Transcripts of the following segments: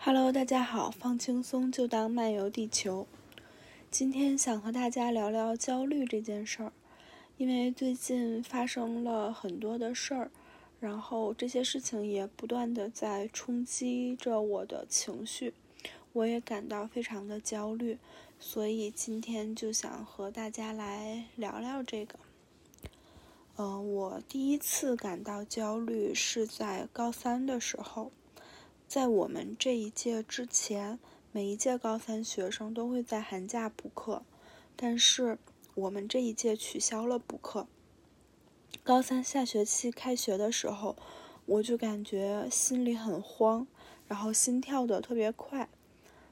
Hello，大家好，放轻松就当漫游地球。今天想和大家聊聊焦虑这件事儿，因为最近发生了很多的事儿，然后这些事情也不断的在冲击着我的情绪，我也感到非常的焦虑，所以今天就想和大家来聊聊这个。嗯，我第一次感到焦虑是在高三的时候。在我们这一届之前，每一届高三学生都会在寒假补课，但是我们这一届取消了补课。高三下学期开学的时候，我就感觉心里很慌，然后心跳的特别快。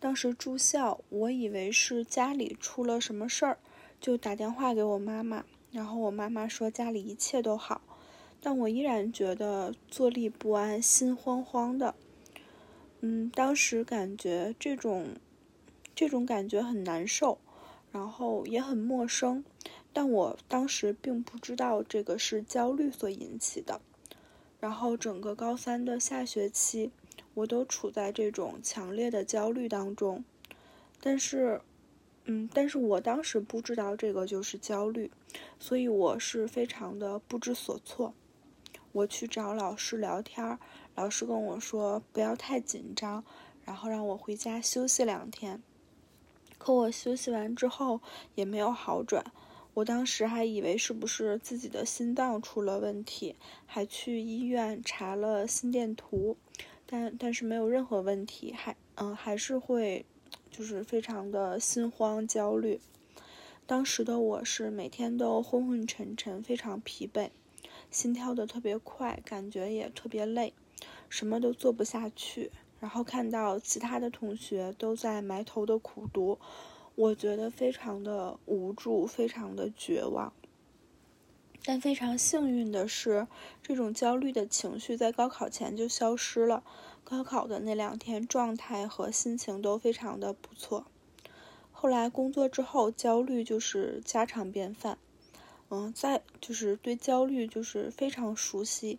当时住校，我以为是家里出了什么事儿，就打电话给我妈妈，然后我妈妈说家里一切都好，但我依然觉得坐立不安，心慌慌的。嗯，当时感觉这种，这种感觉很难受，然后也很陌生，但我当时并不知道这个是焦虑所引起的。然后整个高三的下学期，我都处在这种强烈的焦虑当中。但是，嗯，但是我当时不知道这个就是焦虑，所以我是非常的不知所措。我去找老师聊天儿。老师跟我说不要太紧张，然后让我回家休息两天。可我休息完之后也没有好转，我当时还以为是不是自己的心脏出了问题，还去医院查了心电图，但但是没有任何问题，还嗯还是会就是非常的心慌焦虑。当时的我是每天都昏昏沉沉，非常疲惫，心跳的特别快，感觉也特别累。什么都做不下去，然后看到其他的同学都在埋头的苦读，我觉得非常的无助，非常的绝望。但非常幸运的是，这种焦虑的情绪在高考前就消失了。高考的那两天，状态和心情都非常的不错。后来工作之后，焦虑就是家常便饭。嗯，在就是对焦虑就是非常熟悉。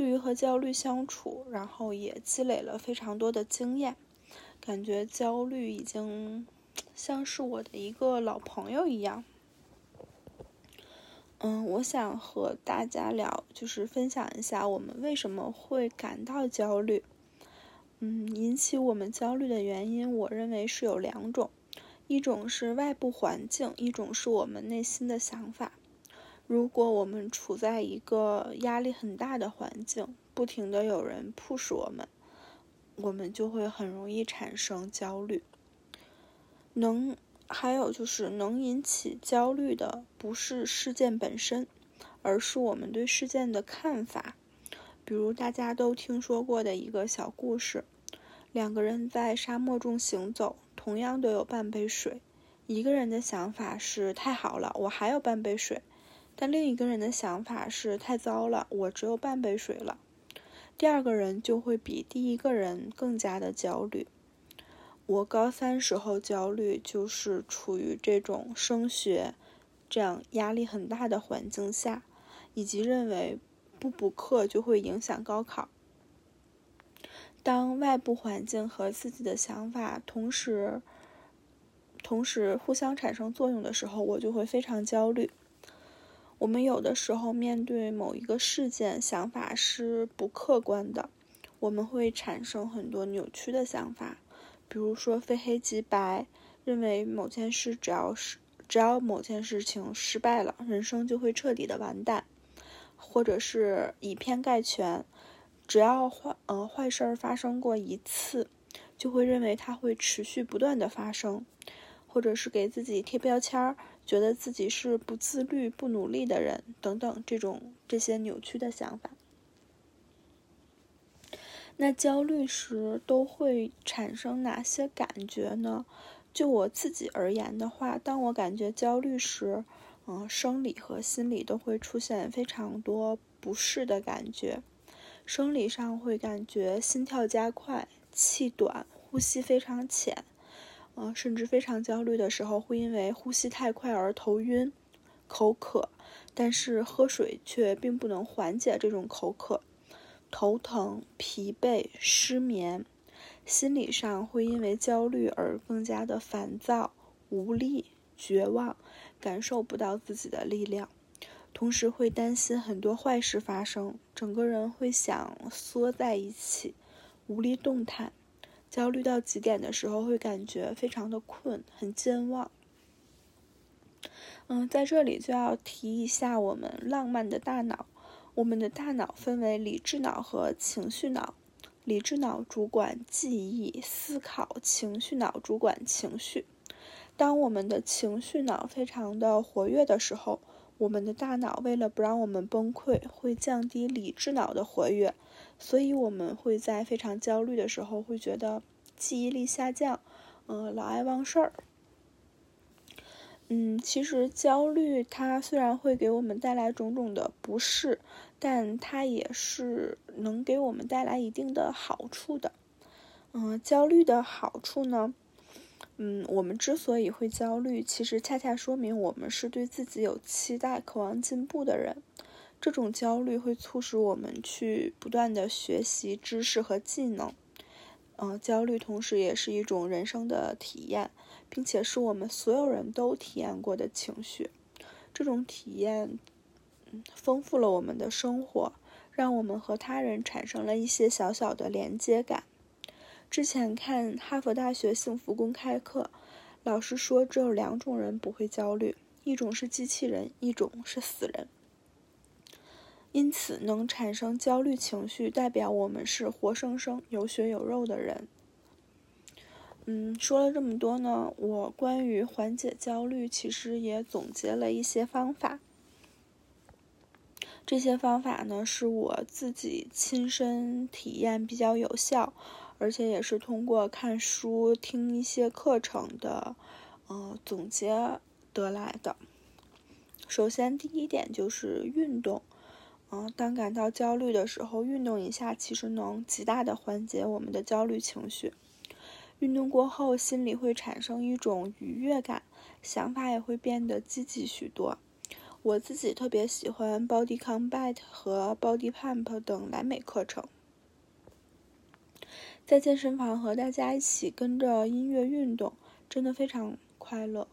对于和焦虑相处，然后也积累了非常多的经验，感觉焦虑已经像是我的一个老朋友一样。嗯，我想和大家聊，就是分享一下我们为什么会感到焦虑。嗯，引起我们焦虑的原因，我认为是有两种，一种是外部环境，一种是我们内心的想法。如果我们处在一个压力很大的环境，不停的有人 push 我们，我们就会很容易产生焦虑。能还有就是能引起焦虑的，不是事件本身，而是我们对事件的看法。比如大家都听说过的一个小故事：两个人在沙漠中行走，同样都有半杯水，一个人的想法是太好了，我还有半杯水。但另一个人的想法是太糟了，我只有半杯水了。第二个人就会比第一个人更加的焦虑。我高三时候焦虑，就是处于这种升学这样压力很大的环境下，以及认为不补课就会影响高考。当外部环境和自己的想法同时同时互相产生作用的时候，我就会非常焦虑。我们有的时候面对某一个事件，想法是不客观的，我们会产生很多扭曲的想法，比如说非黑即白，认为某件事只要是只要某件事情失败了，人生就会彻底的完蛋，或者是以偏概全，只要坏呃坏事儿发生过一次，就会认为它会持续不断的发生，或者是给自己贴标签儿。觉得自己是不自律、不努力的人，等等，这种这些扭曲的想法。那焦虑时都会产生哪些感觉呢？就我自己而言的话，当我感觉焦虑时，嗯，生理和心理都会出现非常多不适的感觉。生理上会感觉心跳加快、气短、呼吸非常浅。啊，甚至非常焦虑的时候，会因为呼吸太快而头晕、口渴，但是喝水却并不能缓解这种口渴。头疼、疲惫、失眠，心理上会因为焦虑而更加的烦躁、无力、绝望，感受不到自己的力量，同时会担心很多坏事发生，整个人会想缩在一起，无力动弹。焦虑到极点的时候，会感觉非常的困，很健忘。嗯，在这里就要提一下我们浪漫的大脑。我们的大脑分为理智脑和情绪脑。理智脑主管记忆、思考，情绪脑主管情绪。当我们的情绪脑非常的活跃的时候，我们的大脑为了不让我们崩溃，会降低理智脑的活跃，所以我们会在非常焦虑的时候会觉得记忆力下降，嗯，老爱忘事儿。嗯，其实焦虑它虽然会给我们带来种种的不适，但它也是能给我们带来一定的好处的。嗯，焦虑的好处呢，嗯，我们之所以会焦虑，其实恰恰说明我们是对自己有期待、渴望进步的人。这种焦虑会促使我们去不断的学习知识和技能。嗯，焦虑同时也是一种人生的体验。并且是我们所有人都体验过的情绪，这种体验，嗯，丰富了我们的生活，让我们和他人产生了一些小小的连接感。之前看哈佛大学幸福公开课，老师说只有两种人不会焦虑，一种是机器人，一种是死人。因此，能产生焦虑情绪，代表我们是活生生、有血有肉的人。嗯，说了这么多呢，我关于缓解焦虑，其实也总结了一些方法。这些方法呢，是我自己亲身体验比较有效，而且也是通过看书、听一些课程的，呃，总结得来的。首先，第一点就是运动。嗯，当感到焦虑的时候，运动一下，其实能极大的缓解我们的焦虑情绪。运动过后，心里会产生一种愉悦感，想法也会变得积极许多。我自己特别喜欢 Body Combat 和 Body Pump 等完美课程，在健身房和大家一起跟着音乐运动，真的非常快乐。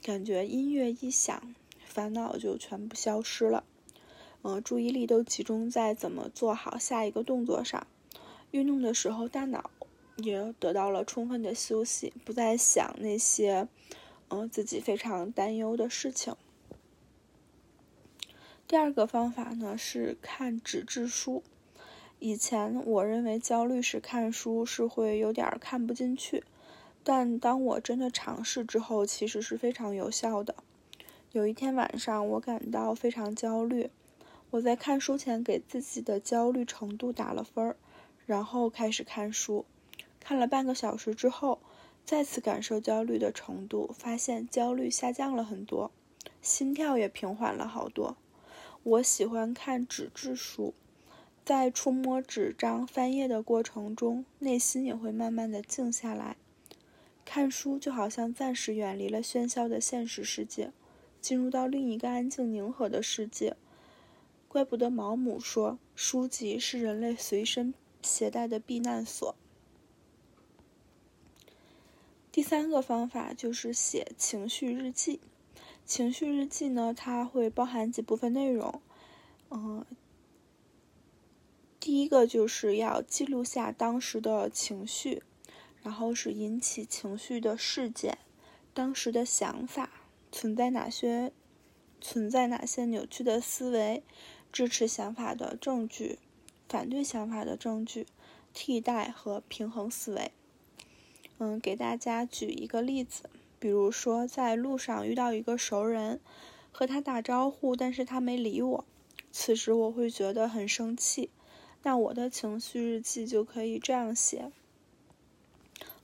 感觉音乐一响，烦恼就全部消失了，嗯，注意力都集中在怎么做好下一个动作上。运动的时候，大脑。也得到了充分的休息，不再想那些，嗯，自己非常担忧的事情。第二个方法呢是看纸质书。以前我认为焦虑时看书是会有点看不进去，但当我真的尝试之后，其实是非常有效的。有一天晚上，我感到非常焦虑，我在看书前给自己的焦虑程度打了分儿，然后开始看书。看了半个小时之后，再次感受焦虑的程度，发现焦虑下降了很多，心跳也平缓了好多。我喜欢看纸质书，在触摸纸张、翻页的过程中，内心也会慢慢的静下来。看书就好像暂时远离了喧嚣的现实世界，进入到另一个安静宁和的世界。怪不得毛姆说，书籍是人类随身携带的避难所。第三个方法就是写情绪日记。情绪日记呢，它会包含几部分内容。嗯，第一个就是要记录下当时的情绪，然后是引起情绪的事件，当时的想法，存在哪些存在哪些扭曲的思维，支持想法的证据，反对想法的证据，替代和平衡思维。嗯，给大家举一个例子，比如说在路上遇到一个熟人，和他打招呼，但是他没理我，此时我会觉得很生气。那我的情绪日记就可以这样写：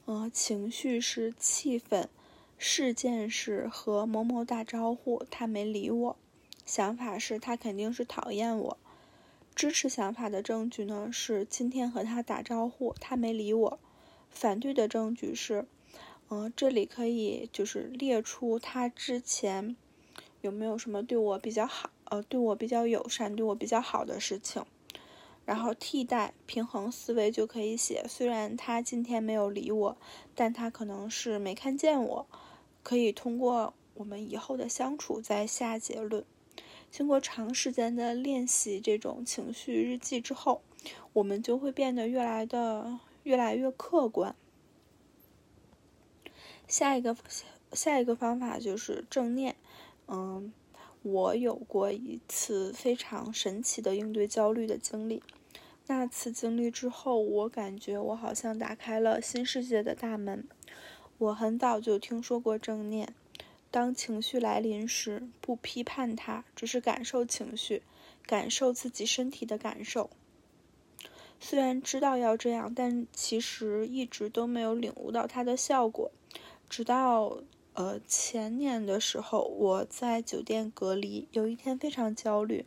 呃，情绪是气愤，事件是和某某打招呼，他没理我，想法是他肯定是讨厌我，支持想法的证据呢是今天和他打招呼，他没理我。反对的证据是，嗯，这里可以就是列出他之前有没有什么对我比较好，呃，对我比较友善、对我比较好的事情。然后替代平衡思维就可以写，虽然他今天没有理我，但他可能是没看见我，可以通过我们以后的相处再下结论。经过长时间的练习这种情绪日记之后，我们就会变得越来的越来越客观。下一个下一个方法就是正念，嗯。我有过一次非常神奇的应对焦虑的经历。那次经历之后，我感觉我好像打开了新世界的大门。我很早就听说过正念，当情绪来临时，不批判它，只是感受情绪，感受自己身体的感受。虽然知道要这样，但其实一直都没有领悟到它的效果，直到。呃，前年的时候，我在酒店隔离，有一天非常焦虑，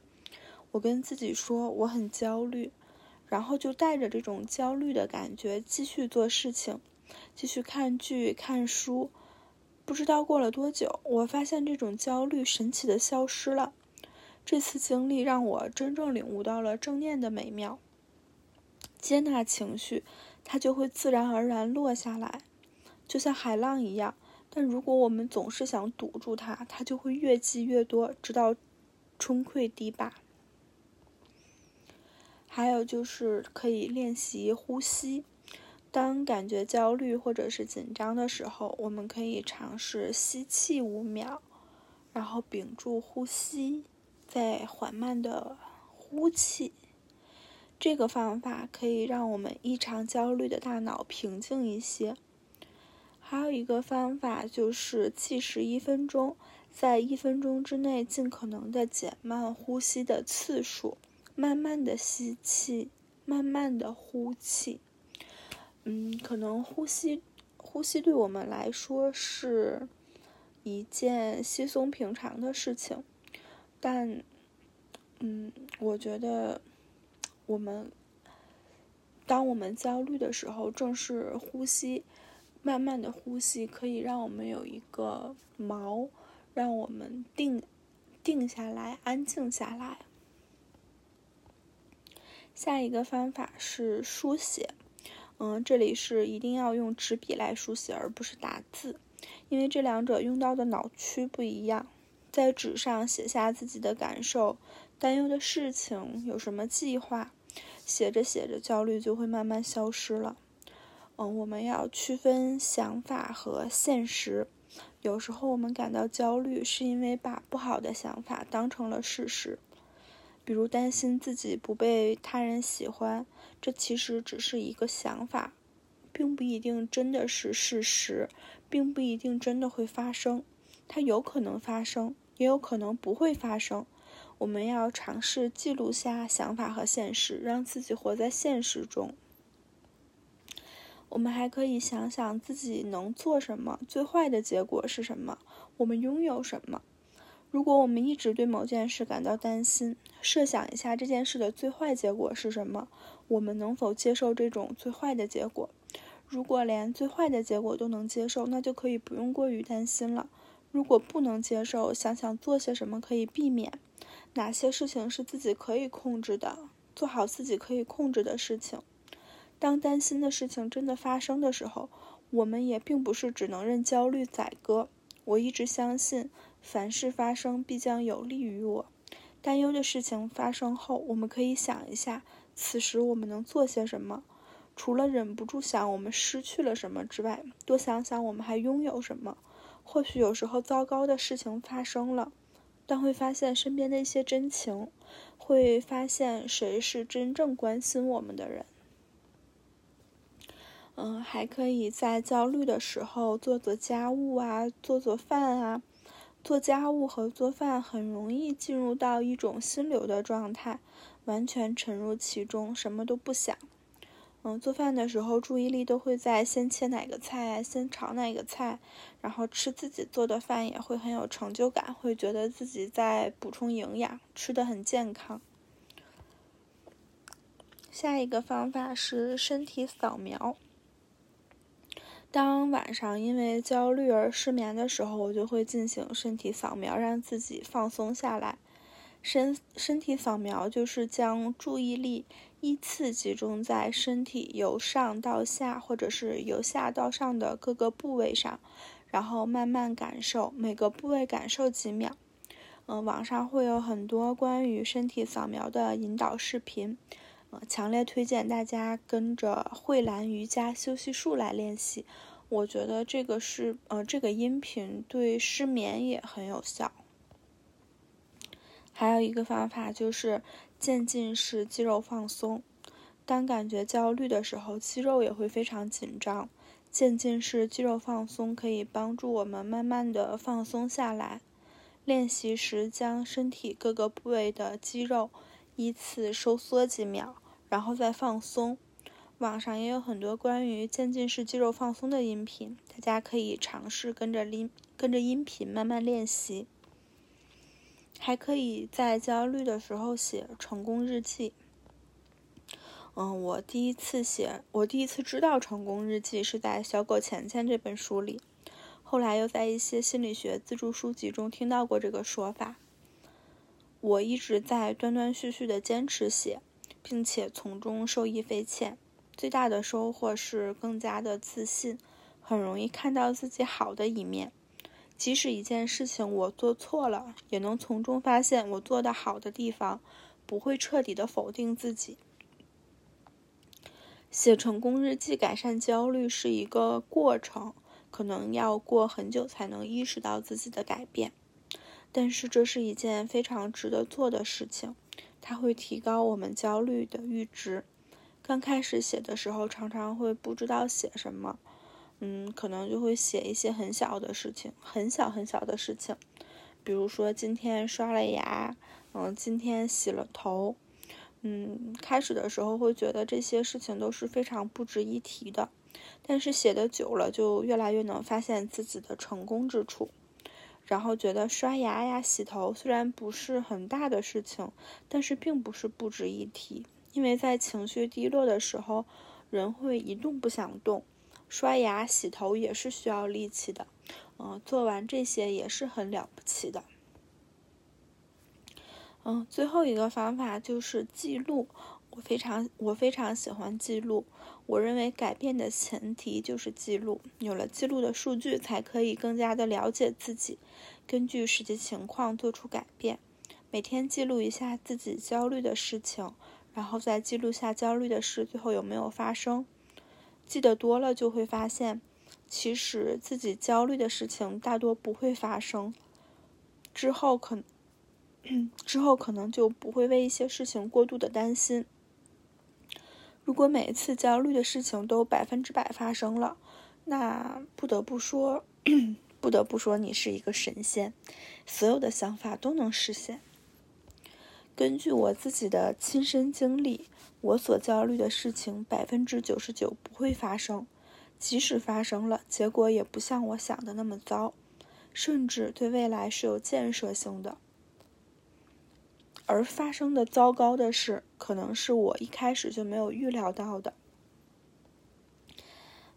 我跟自己说我很焦虑，然后就带着这种焦虑的感觉继续做事情，继续看剧、看书。不知道过了多久，我发现这种焦虑神奇的消失了。这次经历让我真正领悟到了正念的美妙。接纳情绪，它就会自然而然落下来，就像海浪一样。但如果我们总是想堵住它，它就会越积越多，直到冲溃堤坝。还有就是可以练习呼吸，当感觉焦虑或者是紧张的时候，我们可以尝试吸气五秒，然后屏住呼吸，再缓慢的呼气。这个方法可以让我们异常焦虑的大脑平静一些。还有一个方法就是计时一分钟，在一分钟之内尽可能的减慢呼吸的次数，慢慢的吸气，慢慢的呼气。嗯，可能呼吸，呼吸对我们来说是一件稀松平常的事情，但，嗯，我觉得我们当我们焦虑的时候，正是呼吸。慢慢的呼吸可以让我们有一个锚，让我们定定下来，安静下来。下一个方法是书写，嗯，这里是一定要用纸笔来书写，而不是打字，因为这两者用到的脑区不一样。在纸上写下自己的感受、担忧的事情、有什么计划，写着写着，焦虑就会慢慢消失了。嗯，我们要区分想法和现实。有时候我们感到焦虑，是因为把不好的想法当成了事实，比如担心自己不被他人喜欢，这其实只是一个想法，并不一定真的是事实，并不一定真的会发生。它有可能发生，也有可能不会发生。我们要尝试记录下想法和现实，让自己活在现实中。我们还可以想想自己能做什么，最坏的结果是什么，我们拥有什么。如果我们一直对某件事感到担心，设想一下这件事的最坏结果是什么，我们能否接受这种最坏的结果？如果连最坏的结果都能接受，那就可以不用过于担心了。如果不能接受，想想做些什么可以避免，哪些事情是自己可以控制的，做好自己可以控制的事情。当担心的事情真的发生的时候，我们也并不是只能任焦虑宰割。我一直相信，凡事发生必将有利于我。担忧的事情发生后，我们可以想一下，此时我们能做些什么？除了忍不住想我们失去了什么之外，多想想我们还拥有什么。或许有时候糟糕的事情发生了，但会发现身边的一些真情，会发现谁是真正关心我们的人。嗯，还可以在焦虑的时候做做家务啊，做做饭啊。做家务和做饭很容易进入到一种心流的状态，完全沉入其中，什么都不想。嗯，做饭的时候注意力都会在先切哪个菜，先炒哪个菜，然后吃自己做的饭也会很有成就感，会觉得自己在补充营养，吃的很健康。下一个方法是身体扫描。当晚上因为焦虑而失眠的时候，我就会进行身体扫描，让自己放松下来。身身体扫描就是将注意力依次集中在身体由上到下，或者是由下到上的各个部位上，然后慢慢感受每个部位感受几秒。嗯，网上会有很多关于身体扫描的引导视频，呃，强烈推荐大家跟着蕙兰瑜伽休息术来练习。我觉得这个是，呃，这个音频对失眠也很有效。还有一个方法就是渐进式肌肉放松。当感觉焦虑的时候，肌肉也会非常紧张。渐进式肌肉放松可以帮助我们慢慢的放松下来。练习时，将身体各个部位的肌肉依次收缩几秒，然后再放松。网上也有很多关于渐进式肌肉放松的音频，大家可以尝试跟着音跟着音频慢慢练习。还可以在焦虑的时候写成功日记。嗯，我第一次写，我第一次知道成功日记是在《小狗钱钱》这本书里，后来又在一些心理学自助书籍中听到过这个说法。我一直在断断续续的坚持写，并且从中受益匪浅。最大的收获是更加的自信，很容易看到自己好的一面。即使一件事情我做错了，也能从中发现我做的好的地方，不会彻底的否定自己。写成功日记改善焦虑是一个过程，可能要过很久才能意识到自己的改变，但是这是一件非常值得做的事情，它会提高我们焦虑的阈值。刚开始写的时候，常常会不知道写什么，嗯，可能就会写一些很小的事情，很小很小的事情，比如说今天刷了牙，嗯，今天洗了头，嗯，开始的时候会觉得这些事情都是非常不值一提的，但是写的久了，就越来越能发现自己的成功之处，然后觉得刷牙呀、洗头虽然不是很大的事情，但是并不是不值一提。因为在情绪低落的时候，人会一动不想动，刷牙、洗头也是需要力气的，嗯，做完这些也是很了不起的。嗯，最后一个方法就是记录，我非常我非常喜欢记录。我认为改变的前提就是记录，有了记录的数据，才可以更加的了解自己，根据实际情况做出改变。每天记录一下自己焦虑的事情。然后再记录下焦虑的事最后有没有发生，记得多了就会发现，其实自己焦虑的事情大多不会发生。之后可，之后可能就不会为一些事情过度的担心。如果每一次焦虑的事情都百分之百发生了，那不得不说，不得不说你是一个神仙，所有的想法都能实现。根据我自己的亲身经历，我所焦虑的事情百分之九十九不会发生，即使发生了，结果也不像我想的那么糟，甚至对未来是有建设性的。而发生的糟糕的事，可能是我一开始就没有预料到的。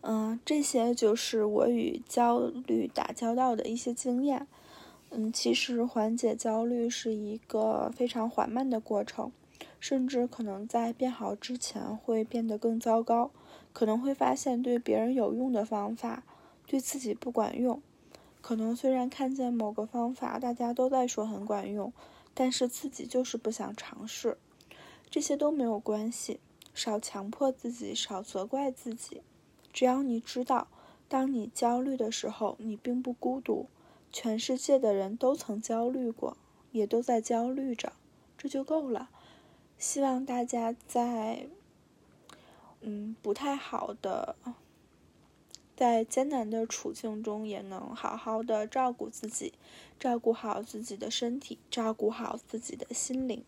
嗯，这些就是我与焦虑打交道的一些经验。嗯，其实缓解焦虑是一个非常缓慢的过程，甚至可能在变好之前会变得更糟糕。可能会发现对别人有用的方法，对自己不管用。可能虽然看见某个方法大家都在说很管用，但是自己就是不想尝试。这些都没有关系，少强迫自己，少责怪自己。只要你知道，当你焦虑的时候，你并不孤独。全世界的人都曾焦虑过，也都在焦虑着，这就够了。希望大家在，嗯，不太好的，在艰难的处境中，也能好好的照顾自己，照顾好自己的身体，照顾好自己的心灵。